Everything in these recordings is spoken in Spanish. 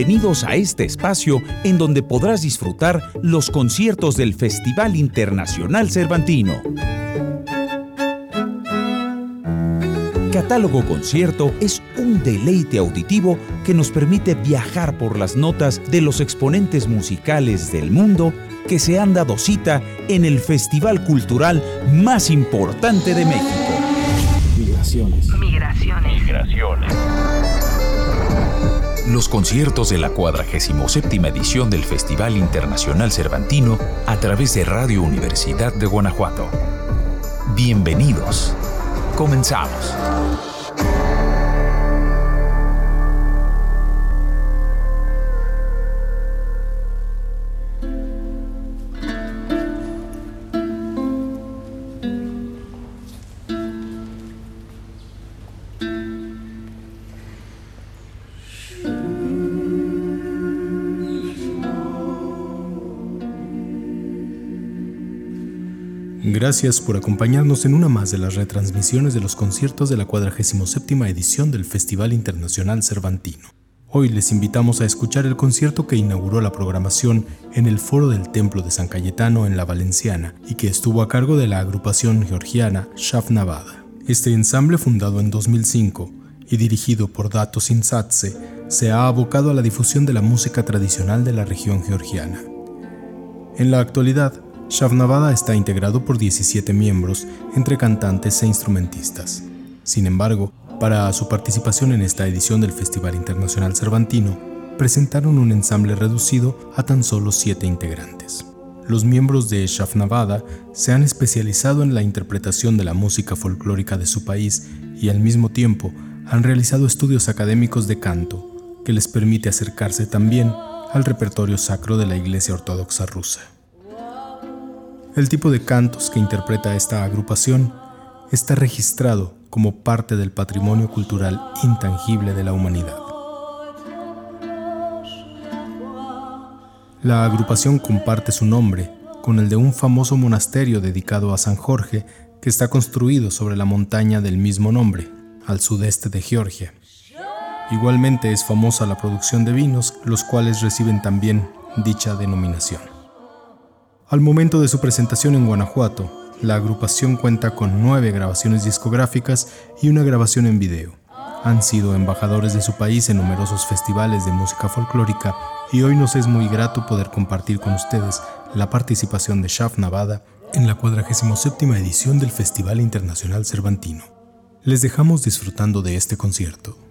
Bienvenidos a este espacio en donde podrás disfrutar los conciertos del Festival Internacional Cervantino. Catálogo Concierto es un deleite auditivo que nos permite viajar por las notas de los exponentes musicales del mundo que se han dado cita en el festival cultural más importante de México. Migraciones. Migraciones. Migraciones. Los conciertos de la 47 edición del Festival Internacional Cervantino a través de Radio Universidad de Guanajuato. Bienvenidos. Comenzamos. Gracias por acompañarnos en una más de las retransmisiones de los conciertos de la 47 edición del Festival Internacional Cervantino. Hoy les invitamos a escuchar el concierto que inauguró la programación en el Foro del Templo de San Cayetano en La Valenciana y que estuvo a cargo de la agrupación georgiana Shafnavada. Este ensamble, fundado en 2005 y dirigido por Dato Sinsatse, se ha abocado a la difusión de la música tradicional de la región georgiana. En la actualidad, Shavnavada está integrado por 17 miembros, entre cantantes e instrumentistas. Sin embargo, para su participación en esta edición del Festival Internacional Cervantino, presentaron un ensamble reducido a tan solo 7 integrantes. Los miembros de Shavnavada se han especializado en la interpretación de la música folclórica de su país y al mismo tiempo han realizado estudios académicos de canto, que les permite acercarse también al repertorio sacro de la Iglesia Ortodoxa rusa. El tipo de cantos que interpreta esta agrupación está registrado como parte del patrimonio cultural intangible de la humanidad. La agrupación comparte su nombre con el de un famoso monasterio dedicado a San Jorge que está construido sobre la montaña del mismo nombre, al sudeste de Georgia. Igualmente es famosa la producción de vinos, los cuales reciben también dicha denominación. Al momento de su presentación en Guanajuato, la agrupación cuenta con nueve grabaciones discográficas y una grabación en video. Han sido embajadores de su país en numerosos festivales de música folclórica y hoy nos es muy grato poder compartir con ustedes la participación de Shaf Navada en la 47 edición del Festival Internacional Cervantino. Les dejamos disfrutando de este concierto.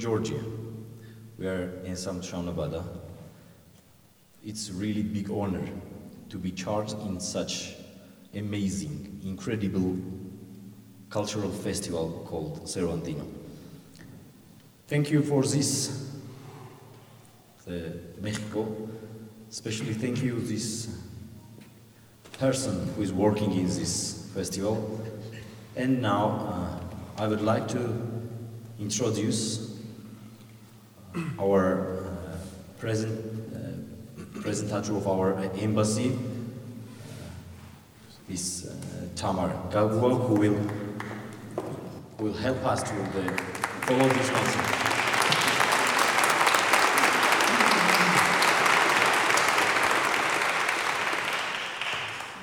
Georgia. We are in Samtran, Nevada. It's a really big honor to be charged in such amazing, incredible cultural festival called Cervantino. Thank you for this, the Mexico. Especially thank you this person who is working in this festival. And now uh, I would like to introduce our uh, present uh, presentator of our embassy, is uh, Tamar Gagua, who will who will help us to follow this concept.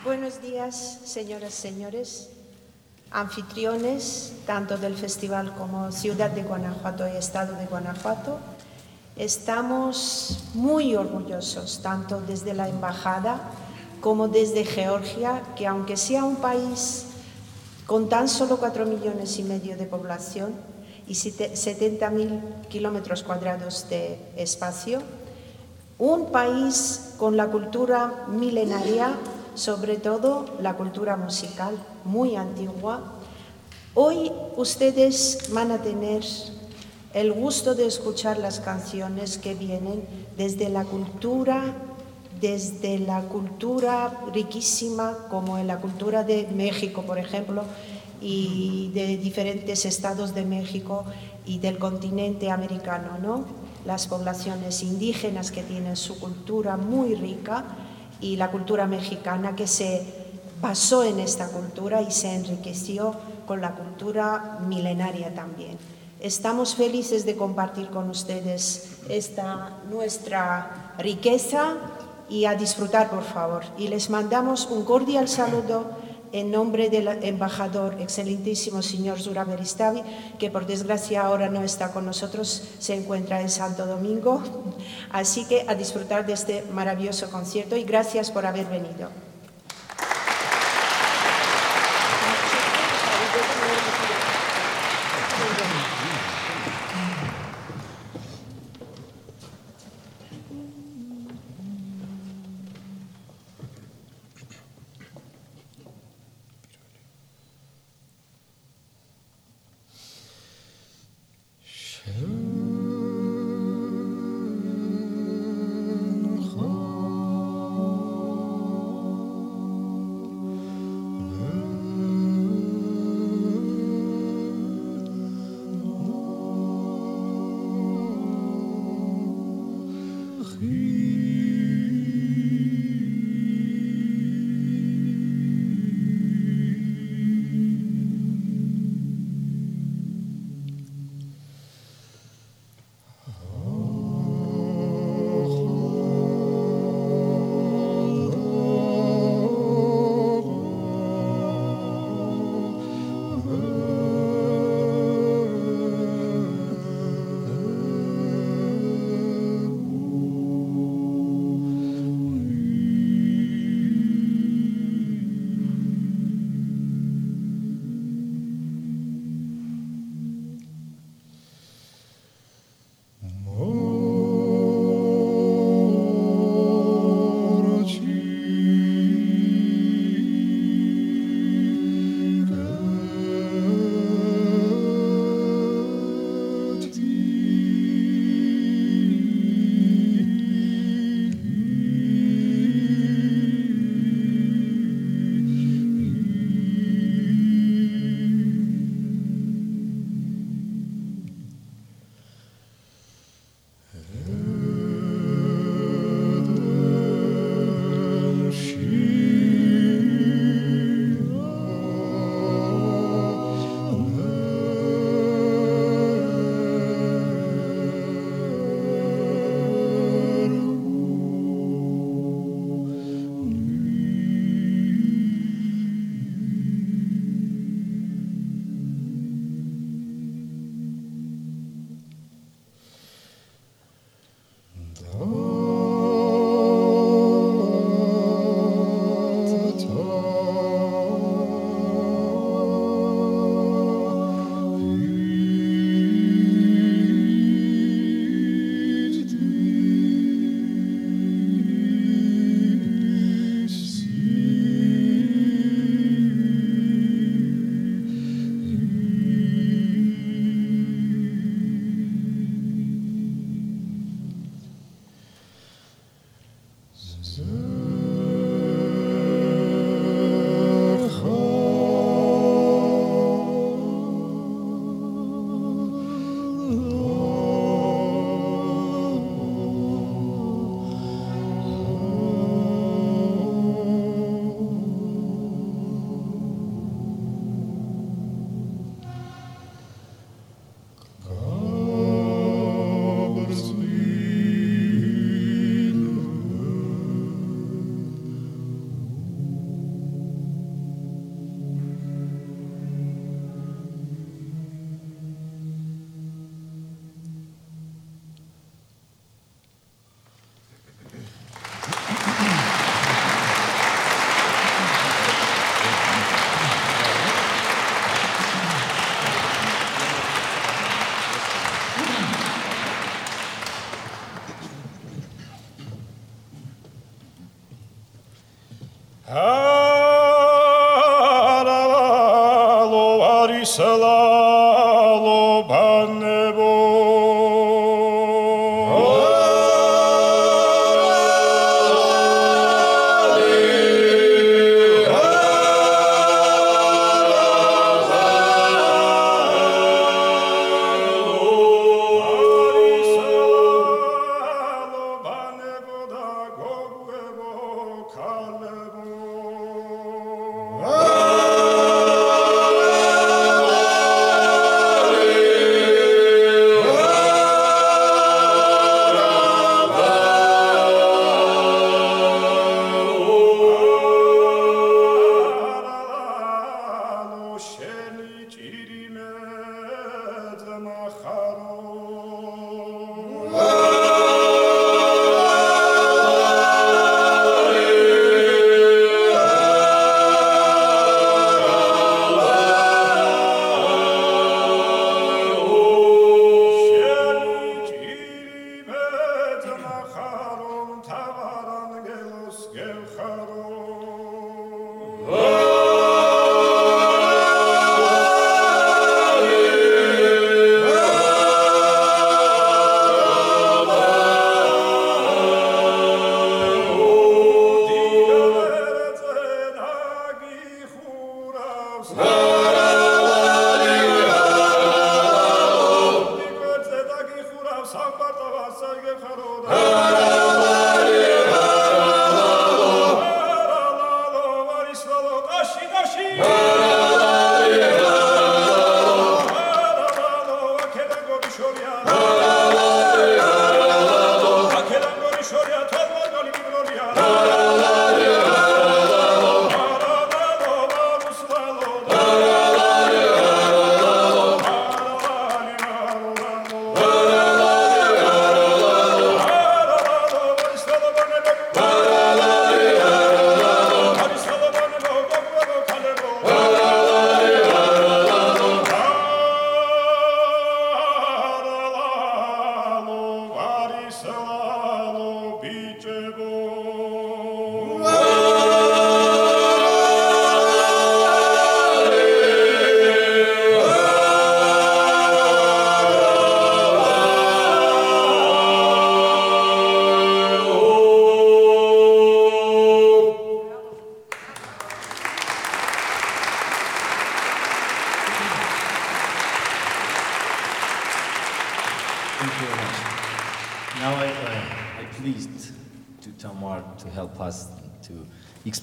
Buenos días, señoras señores, anfitriones tanto del festival como Ciudad de Guanajuato y Estado de Guanajuato. Estamos muy orgullosos, tanto desde la Embajada como desde Georgia, que aunque sea un país con tan solo 4 millones y medio de población y 70 mil kilómetros cuadrados de espacio, un país con la cultura milenaria, sobre todo la cultura musical muy antigua, hoy ustedes van a tener el gusto de escuchar las canciones que vienen desde la cultura desde la cultura riquísima, como en la cultura de México, por ejemplo, y de diferentes estados de México y del continente americano, ¿no? Las poblaciones indígenas que tienen su cultura muy rica y la cultura mexicana que se basó en esta cultura y se enriqueció con la cultura milenaria también. Estamos felices de compartir con ustedes esta nuestra riqueza y a disfrutar, por favor. Y les mandamos un cordial saludo en nombre del embajador, excelentísimo señor Zura Beristavi, que por desgracia ahora no está con nosotros, se encuentra en Santo Domingo. Así que a disfrutar de este maravilloso concierto y gracias por haber venido.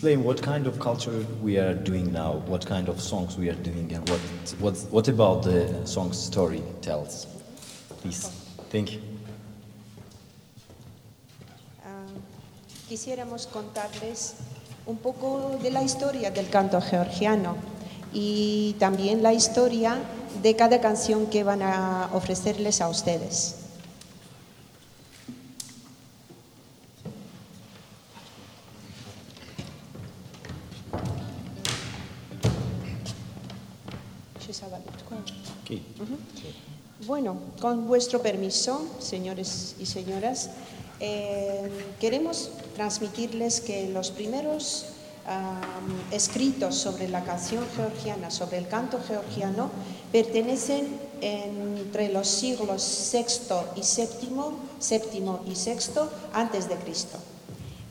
Explain what kind of culture we are doing now, what kind of songs we are doing, and what what what about the song story tells. Please, thank you. Uh, quisiéramos contarles un poco de la historia del canto georgiano y también la historia de cada canción que van a ofrecerles a ustedes. Con vuestro permiso, señores y señoras, eh, queremos transmitirles que los primeros escritos sobre la canción georgiana, sobre el canto georgiano, pertenecen entre los siglos sexto y séptimo, séptimo y sexto antes de Cristo.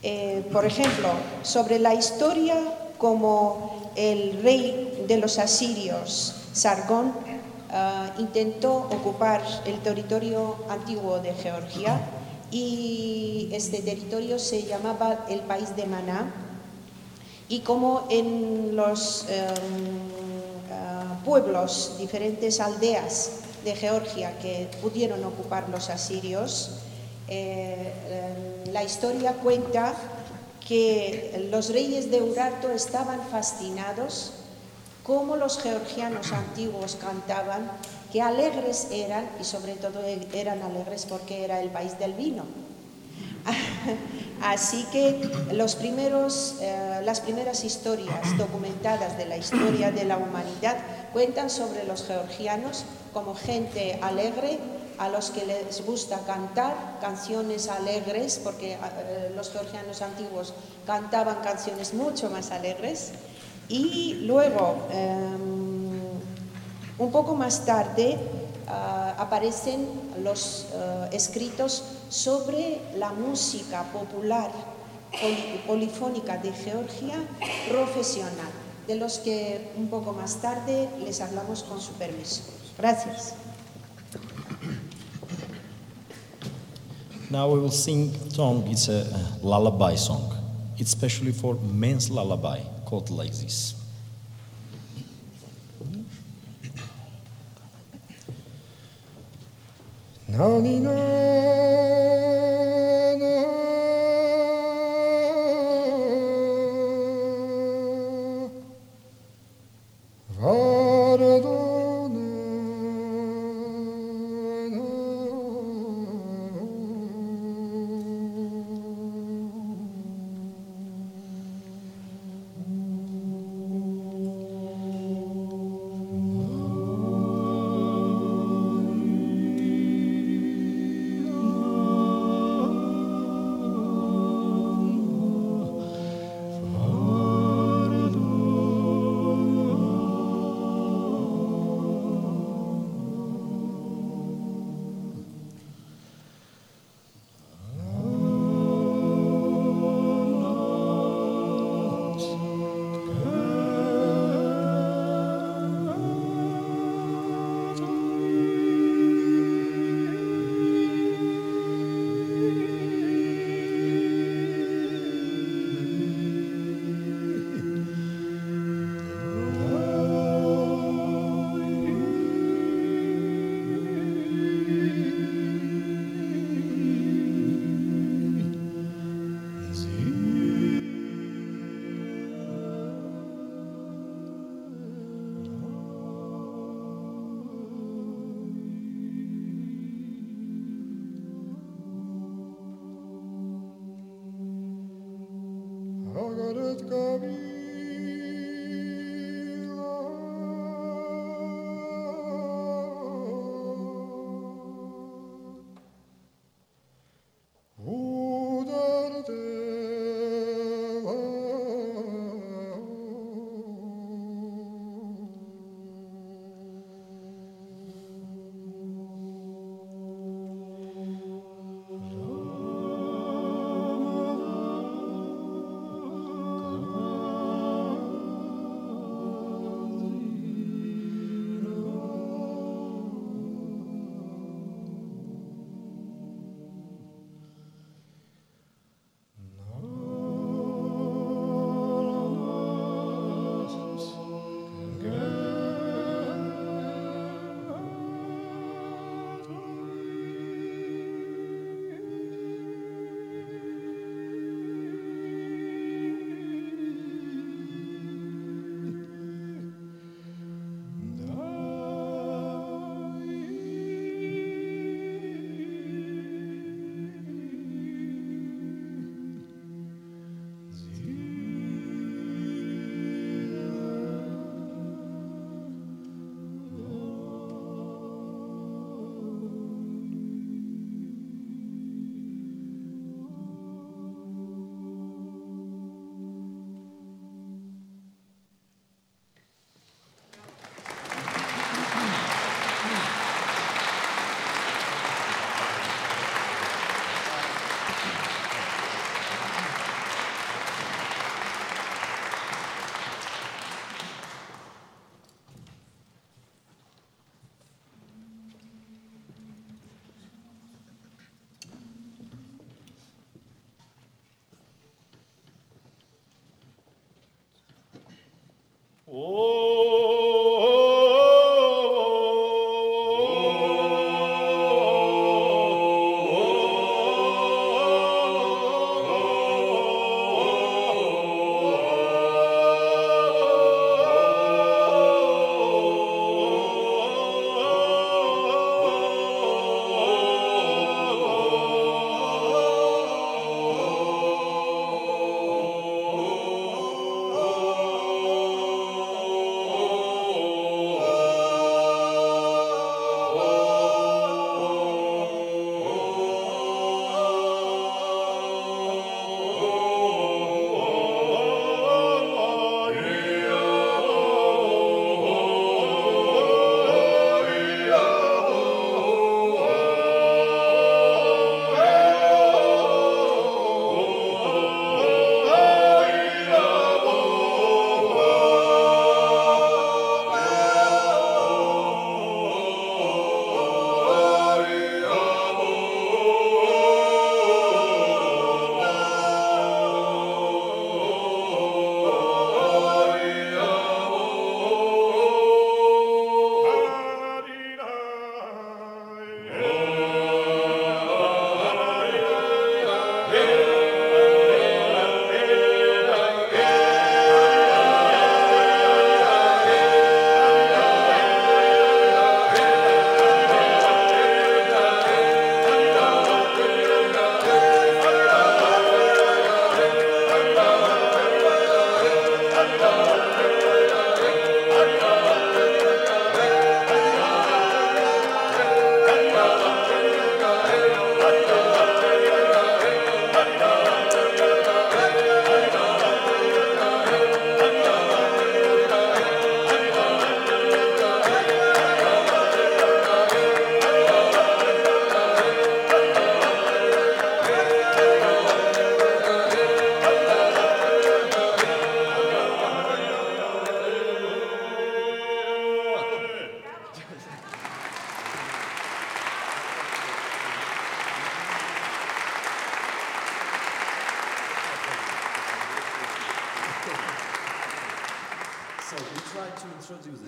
Eh, por ejemplo, sobre la historia como el rey de los asirios, Sargón, Ah, intentó ocupar el territorio antiguo de Georgia y este territorio se llamaba el país de Maná. Y como en los em, ah, pueblos, diferentes aldeas de Georgia que pudieron ocupar los asirios, eh, em, la historia cuenta que los reyes de Urarto estaban fascinados cómo los georgianos antiguos cantaban, qué alegres eran y sobre todo eran alegres porque era el país del vino. Así que los primeros, eh, las primeras historias documentadas de la historia de la humanidad cuentan sobre los georgianos como gente alegre, a los que les gusta cantar canciones alegres, porque eh, los georgianos antiguos cantaban canciones mucho más alegres, y luego, em, Un poco más tarde ah, aparecen los ah, escritos sobre la música popular polifónica de Georgia profesional, de los que un poco más tarde les hablamos con su permiso. Gracias. Now we will sing song. It's a, lullaby song. Especially for men's lullaby called like this. Nanina, na, na.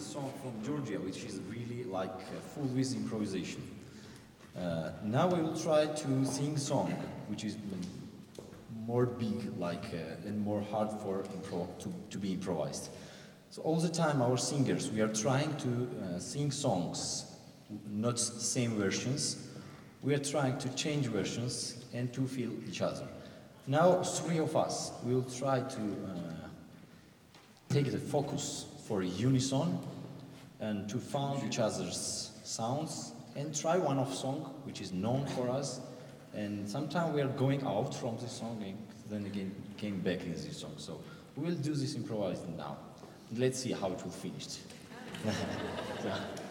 Song from Georgia, which is really like full with improvisation. Uh, now we will try to sing song, which is more big, like uh, and more hard for impro- to, to be improvised. So all the time, our singers, we are trying to uh, sing songs, not same versions. We are trying to change versions and to feel each other. Now, three of us will try to uh, take the focus for unison and to find each other's sounds and try one of song which is known for us. And sometimes we are going out from this song and then again came back in this song. So we will do this improvised now. Let's see how it will finish. So-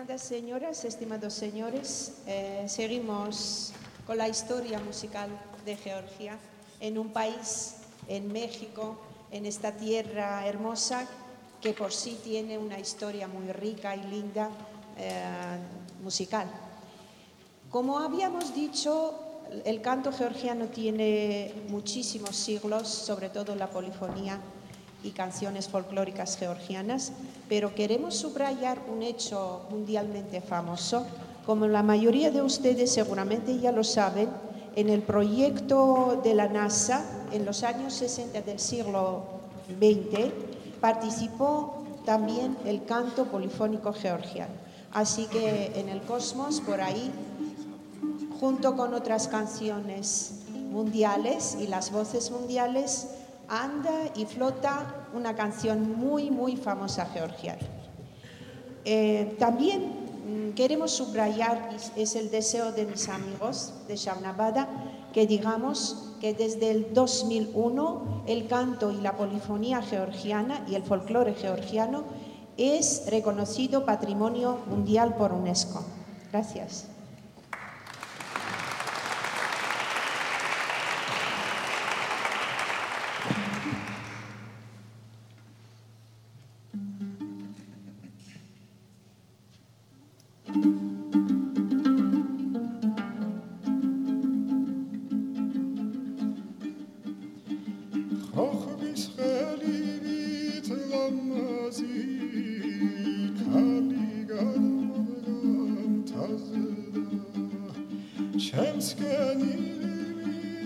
Estimadas señoras, estimados señores, eh, seguimos con la historia musical de Georgia en un país, en México, en esta tierra hermosa que por sí tiene una historia muy rica y linda eh, musical. Como habíamos dicho, el canto georgiano tiene muchísimos siglos, sobre todo la polifonía y canciones folclóricas georgianas, pero queremos subrayar un hecho mundialmente famoso. Como la mayoría de ustedes seguramente ya lo saben, en el proyecto de la NASA en los años 60 del siglo XX participó también el canto polifónico georgiano. Así que en el cosmos, por ahí, junto con otras canciones mundiales y las voces mundiales, anda y flota una canción muy, muy famosa georgiana. Eh, también mm, queremos subrayar, es el deseo de mis amigos de Shaunabada, que digamos que desde el 2001 el canto y la polifonía georgiana y el folclore georgiano es reconocido Patrimonio Mundial por UNESCO. Gracias.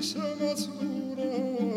Lascia ma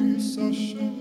Sasha.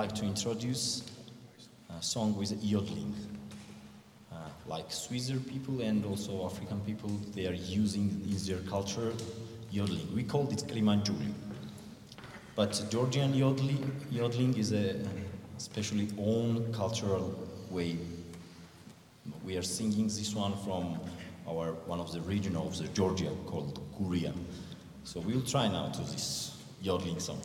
Like to introduce a song with yodeling. Uh, like Swiss people and also African people, they are using in their culture yodeling. We call it Klimanjuli. But Georgian yodeling, yodeling is a especially own cultural way. We are singing this one from our one of the region of the Georgia called Guria. So we'll try now to this yodeling song.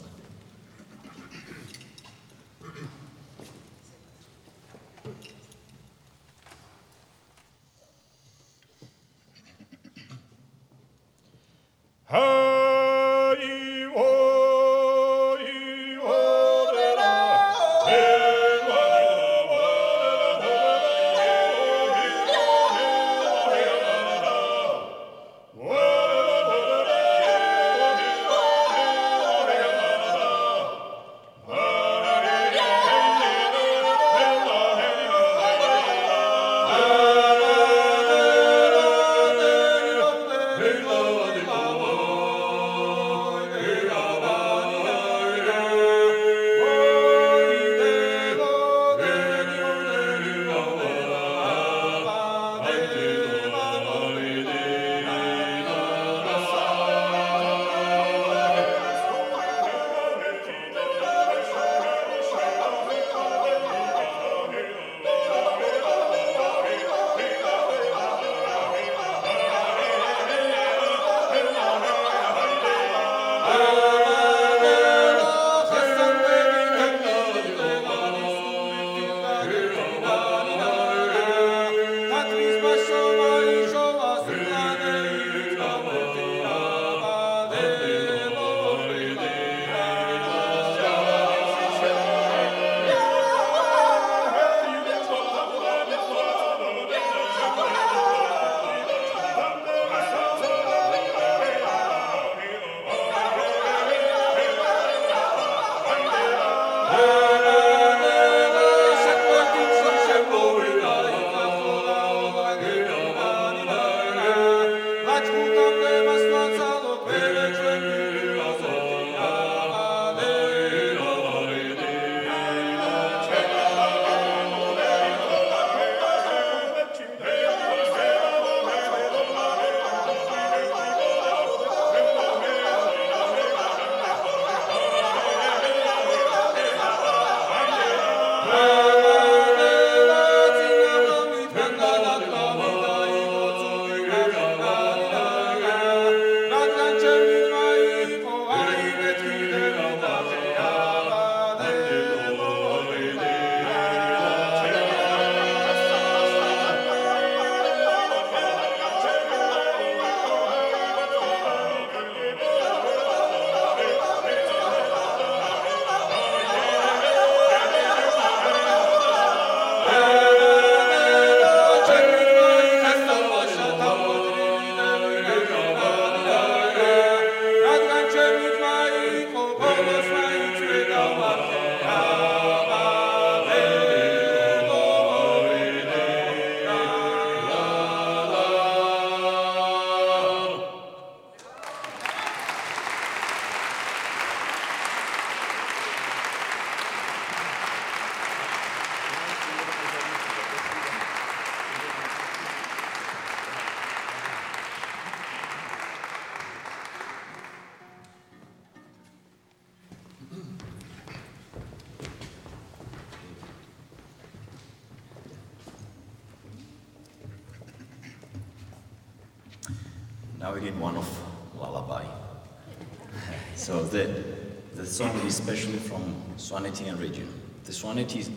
Especially from Swanetian region. The Swaneti is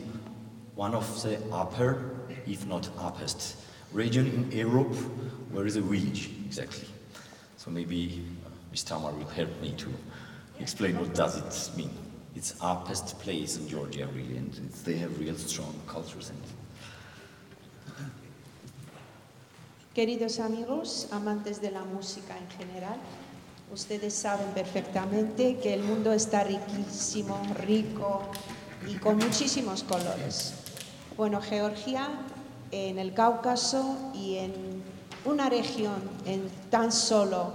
one of the upper, if not uppest, region in Europe where is a village exactly. So maybe uh, Ms. Tamar will help me to explain what does it mean. It's uppest place in Georgia really, and they have real strong cultures and Queridos amigos, amantes de la música en general, ustedes saben perfectamente que el mundo está riquísimo, rico y con muchísimos colores. Bueno, Georgia, en el Cáucaso y en una región en tan solo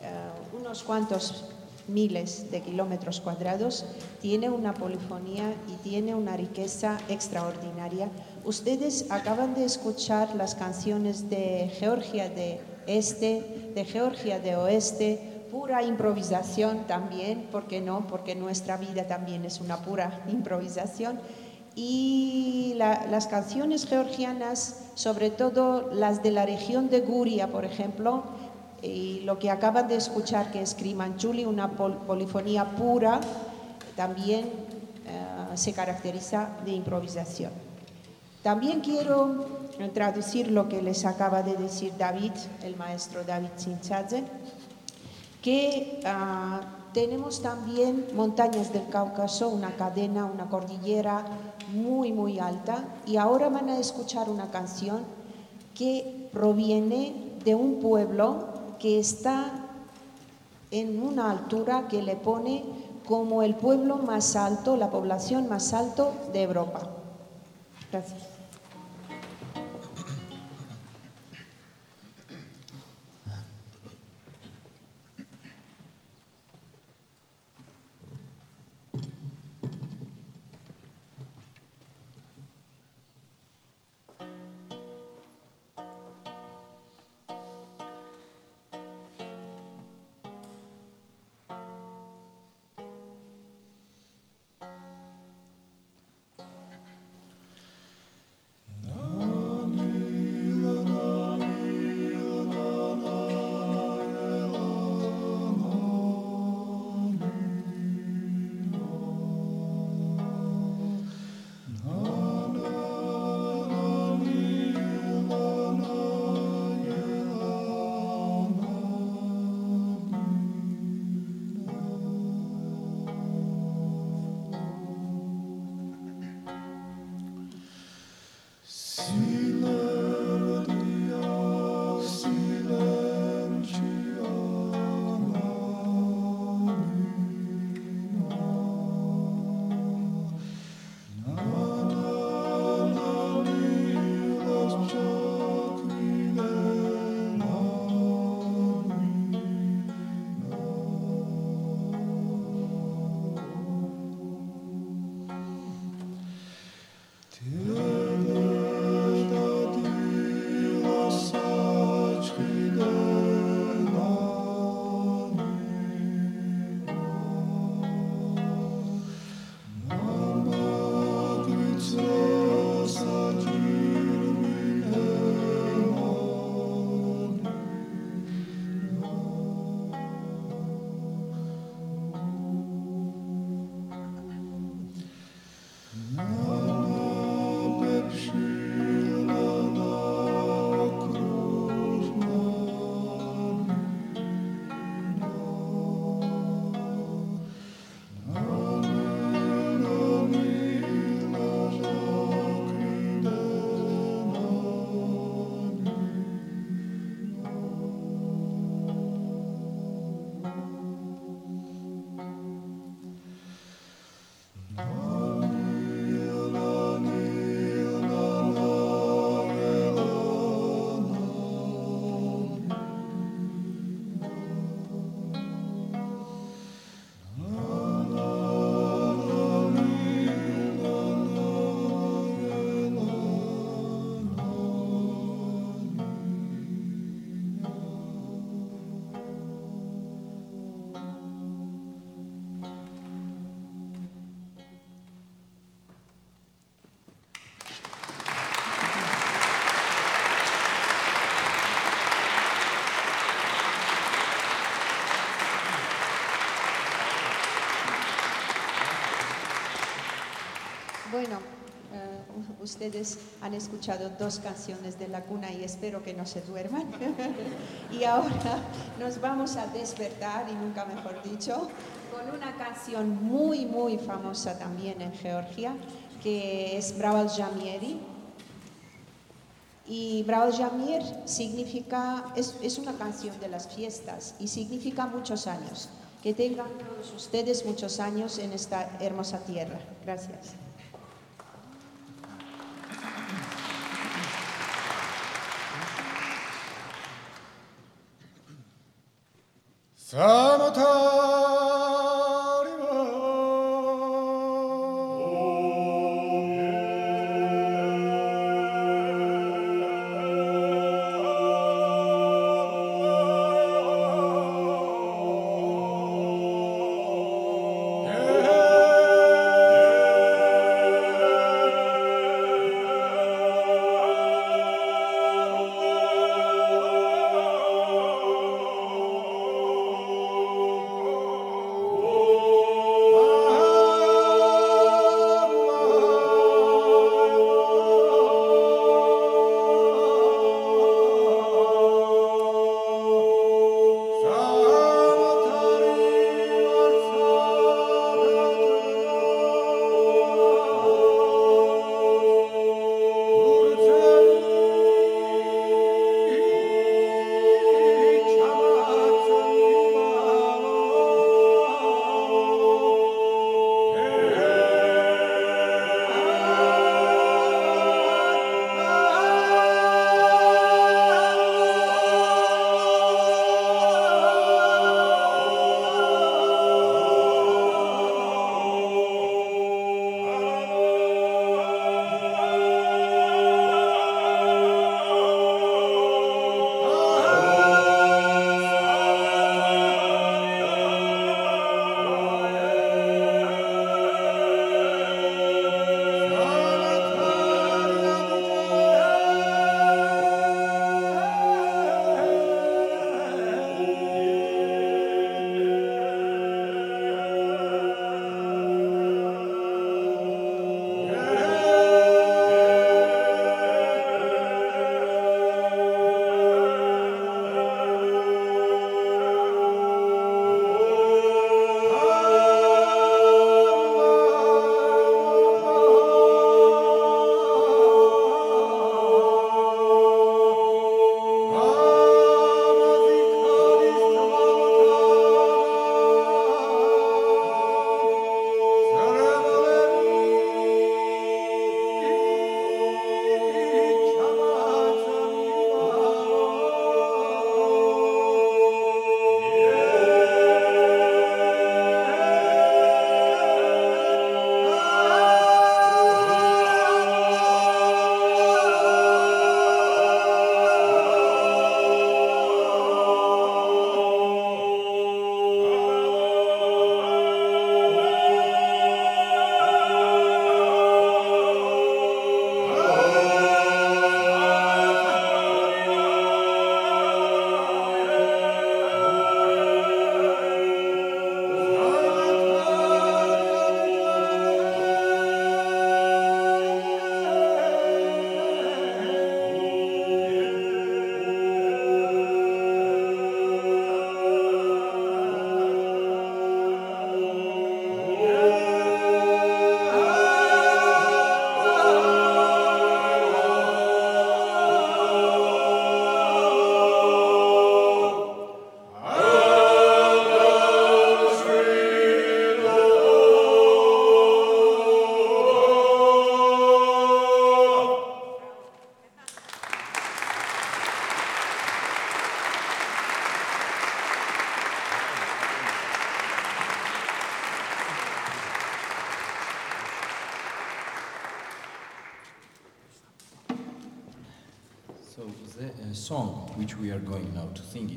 eh, unos cuantos miles de kilómetros cuadrados, tiene una polifonía y tiene una riqueza extraordinaria. Ustedes acaban de escuchar las canciones de Georgia de Este, de Georgia de Oeste, pura improvisación también, ¿por qué no? Porque nuestra vida también es una pura improvisación. Y las canciones georgianas, sobre todo las de la región de Guria, por ejemplo, y lo que acaban de escuchar que es Krimanchuli, una polifonía pura, también eh, se caracteriza de improvisación. También quiero traducir lo que les acaba de decir David, el maestro David Sinchadze, que ah, tenemos también montañas del Cáucaso, una cadena, una cordillera muy, muy alta, y ahora van a escuchar una canción que proviene de un pueblo que está en una altura que le pone como el pueblo más alto, la población más alto de Europa. Gracias. Ustedes han escuchado dos canciones de la cuna y espero que no se duerman. y ahora nos vamos a despertar, y nunca mejor dicho, con una canción muy, muy famosa también en Georgia, que es Braval Jamieri. Y Braval Jamir significa, es, es una canción de las fiestas y significa muchos años. Que tengan todos ustedes muchos años en esta hermosa tierra. Gracias. さあまた。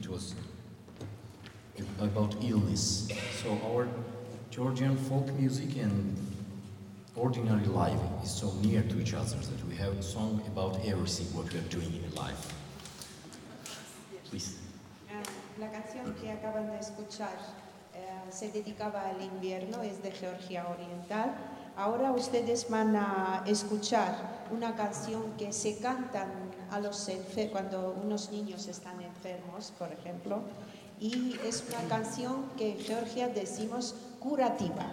It was about illness. So our Georgian folk music and ordinary life is so near to each other that we have a song about everything what we are doing in life. Please. La canción que acaban de escuchar eh, se dedicaba al invierno, es de Georgia Oriental. Ahora ustedes van a escuchar una canción que se cantan a los enfer- cuando unos niños están por ejemplo, y es una canción que en Georgia decimos curativa.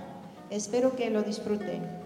Espero que lo disfruten.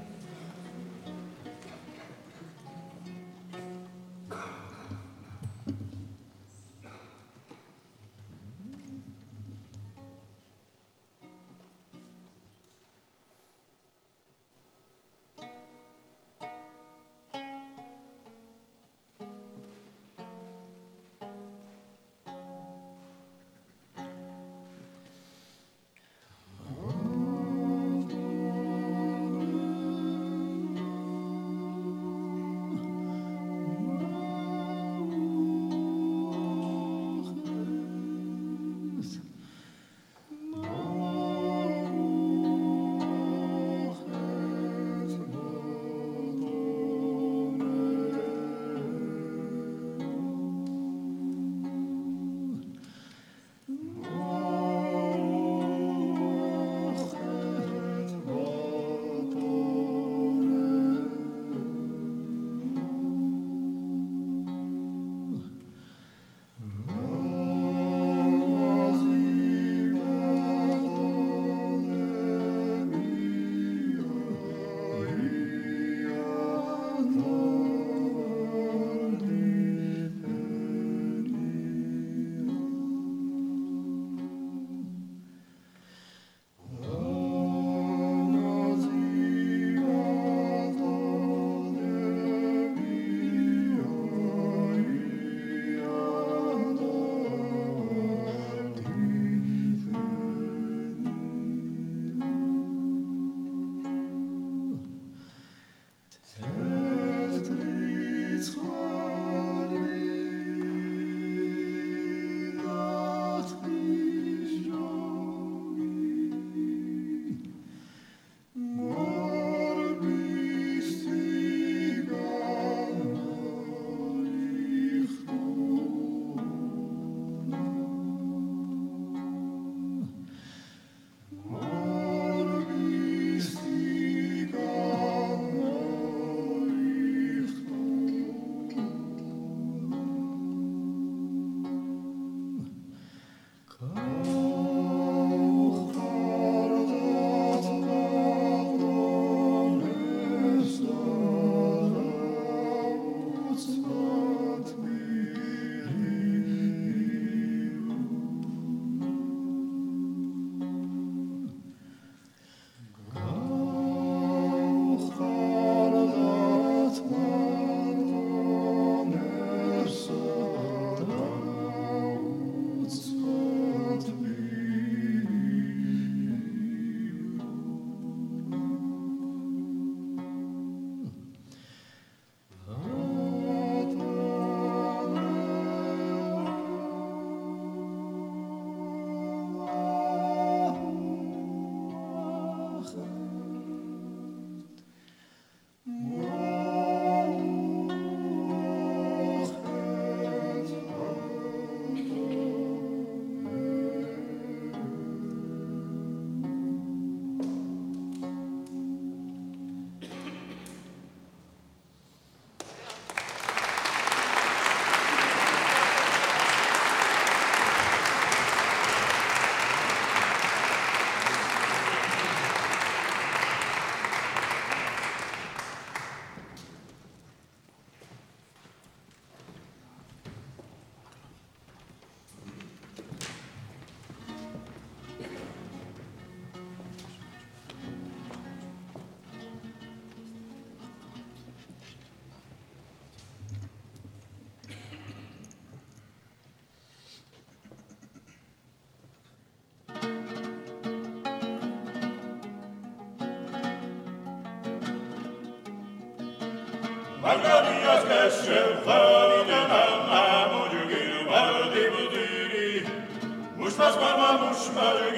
Muşmaz mama muşmar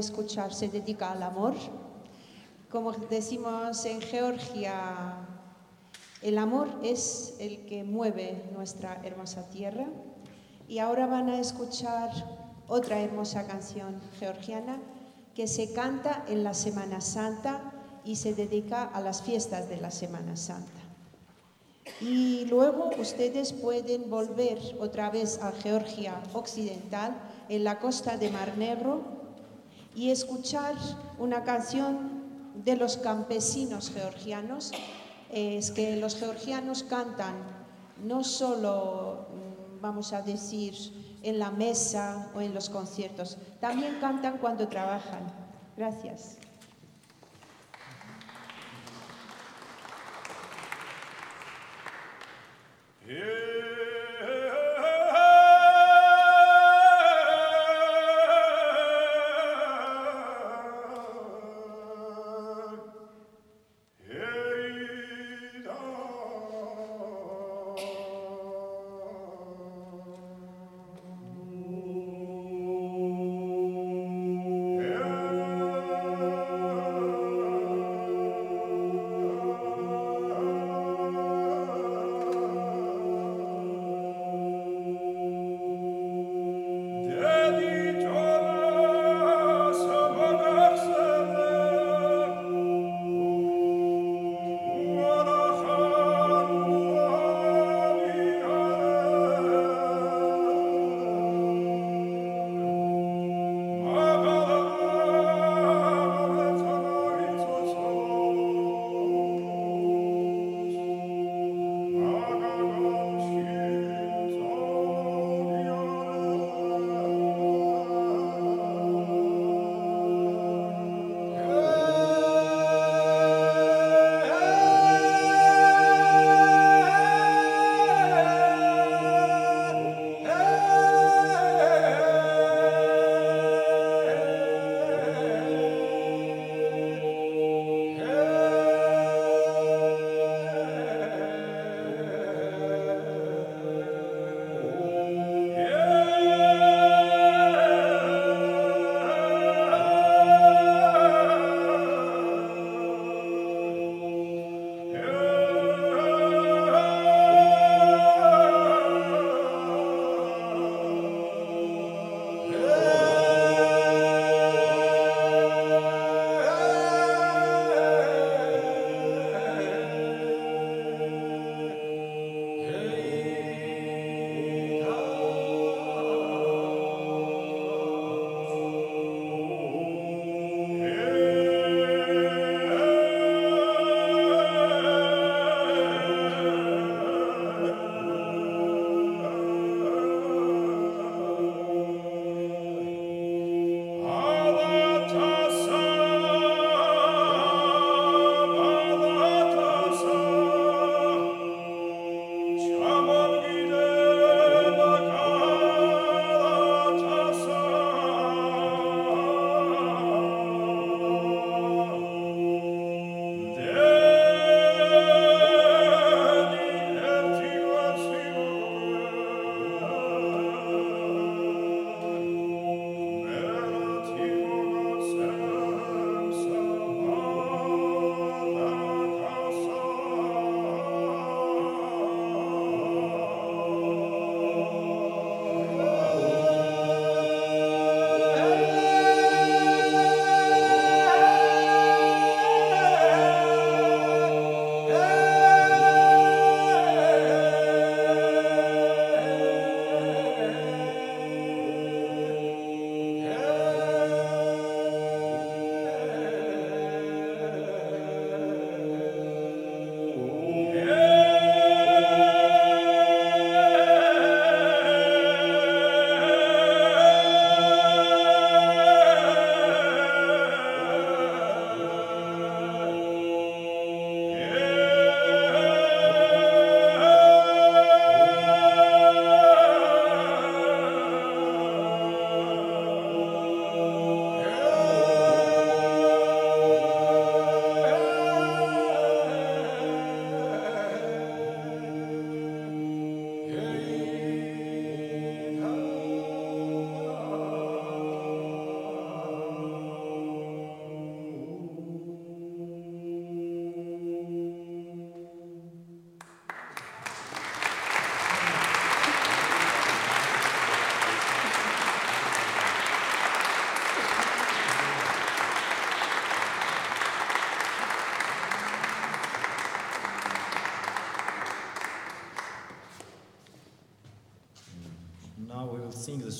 escuchar se dedica al amor. Como decimos en Georgia, el amor es el que mueve nuestra hermosa tierra. Y ahora van a escuchar otra hermosa canción georgiana que se canta en la Semana Santa y se dedica a las fiestas de la Semana Santa. Y luego ustedes pueden volver otra vez a Georgia Occidental, en la costa de Mar Negro, y escuchar una canción de los campesinos georgianos. Eh, es que los georgianos cantan no solo, mm, vamos a decir, en la mesa o en los conciertos, también cantan cuando trabajan. Gracias. Yeah.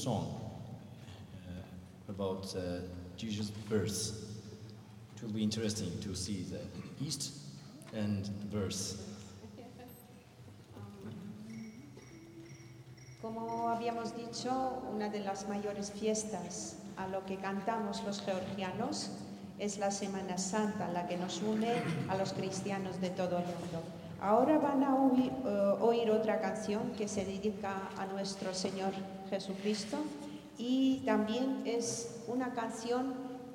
Song uh, about uh, Jesus' birth. It will be interesting to see the East and. Como habíamos dicho, una de las mayores fiestas a lo que cantamos los georgianos es la Semana Santa, la que nos une a los cristianos de todo el mundo. Ahora van a oír, eh, oír otra canción que se dedica a nuestro Señor Jesucristo y también es una canción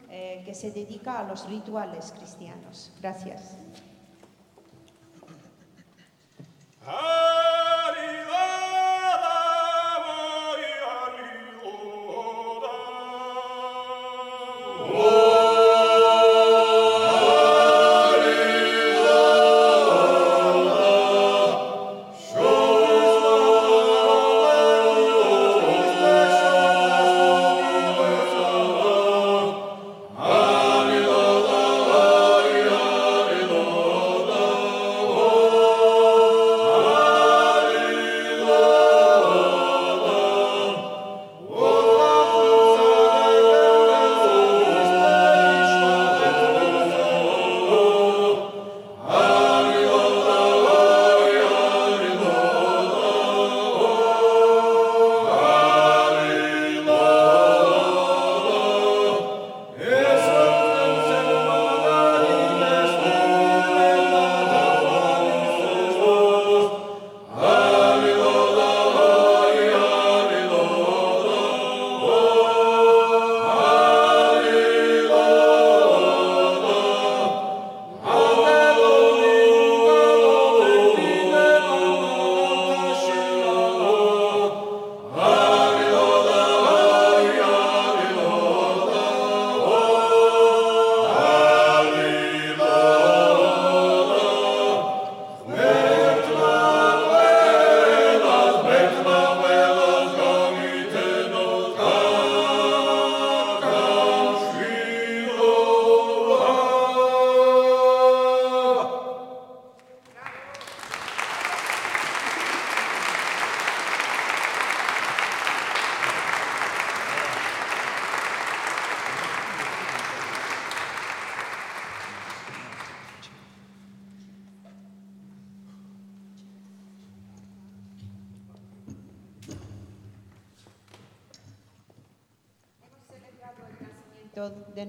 eh, que se dedica a los rituales cristianos. Gracias.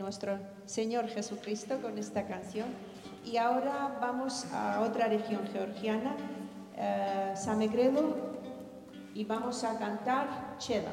Nuestro Señor Jesucristo con esta canción. Y ahora vamos a otra región georgiana, eh, Samegredo, y vamos a cantar Chela.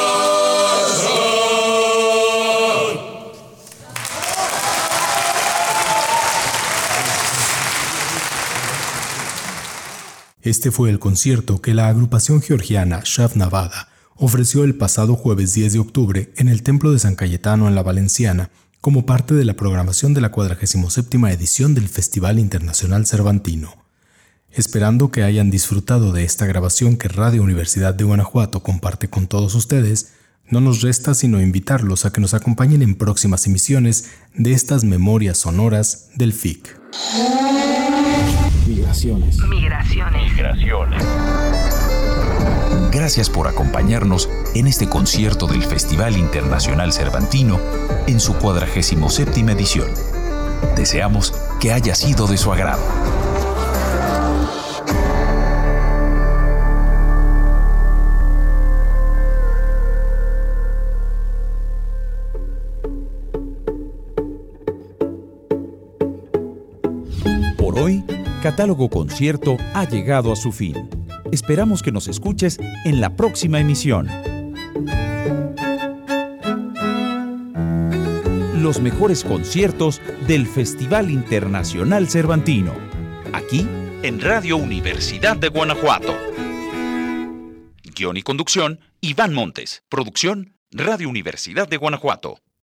Este fue el concierto que la agrupación georgiana Shav Navada ofreció el pasado jueves 10 de octubre en el Templo de San Cayetano en la Valenciana como parte de la programación de la 47 edición del Festival Internacional Cervantino. Esperando que hayan disfrutado de esta grabación que Radio Universidad de Guanajuato comparte con todos ustedes, no nos resta sino invitarlos a que nos acompañen en próximas emisiones de estas memorias sonoras del FIC. Migraciones. Migraciones. Migraciones. Gracias por acompañarnos en este concierto del Festival Internacional Cervantino en su 47 edición. Deseamos que haya sido de su agrado. Hoy, Catálogo Concierto ha llegado a su fin. Esperamos que nos escuches en la próxima emisión. Los mejores conciertos del Festival Internacional Cervantino. Aquí, en Radio Universidad de Guanajuato. Guión y conducción, Iván Montes. Producción, Radio Universidad de Guanajuato.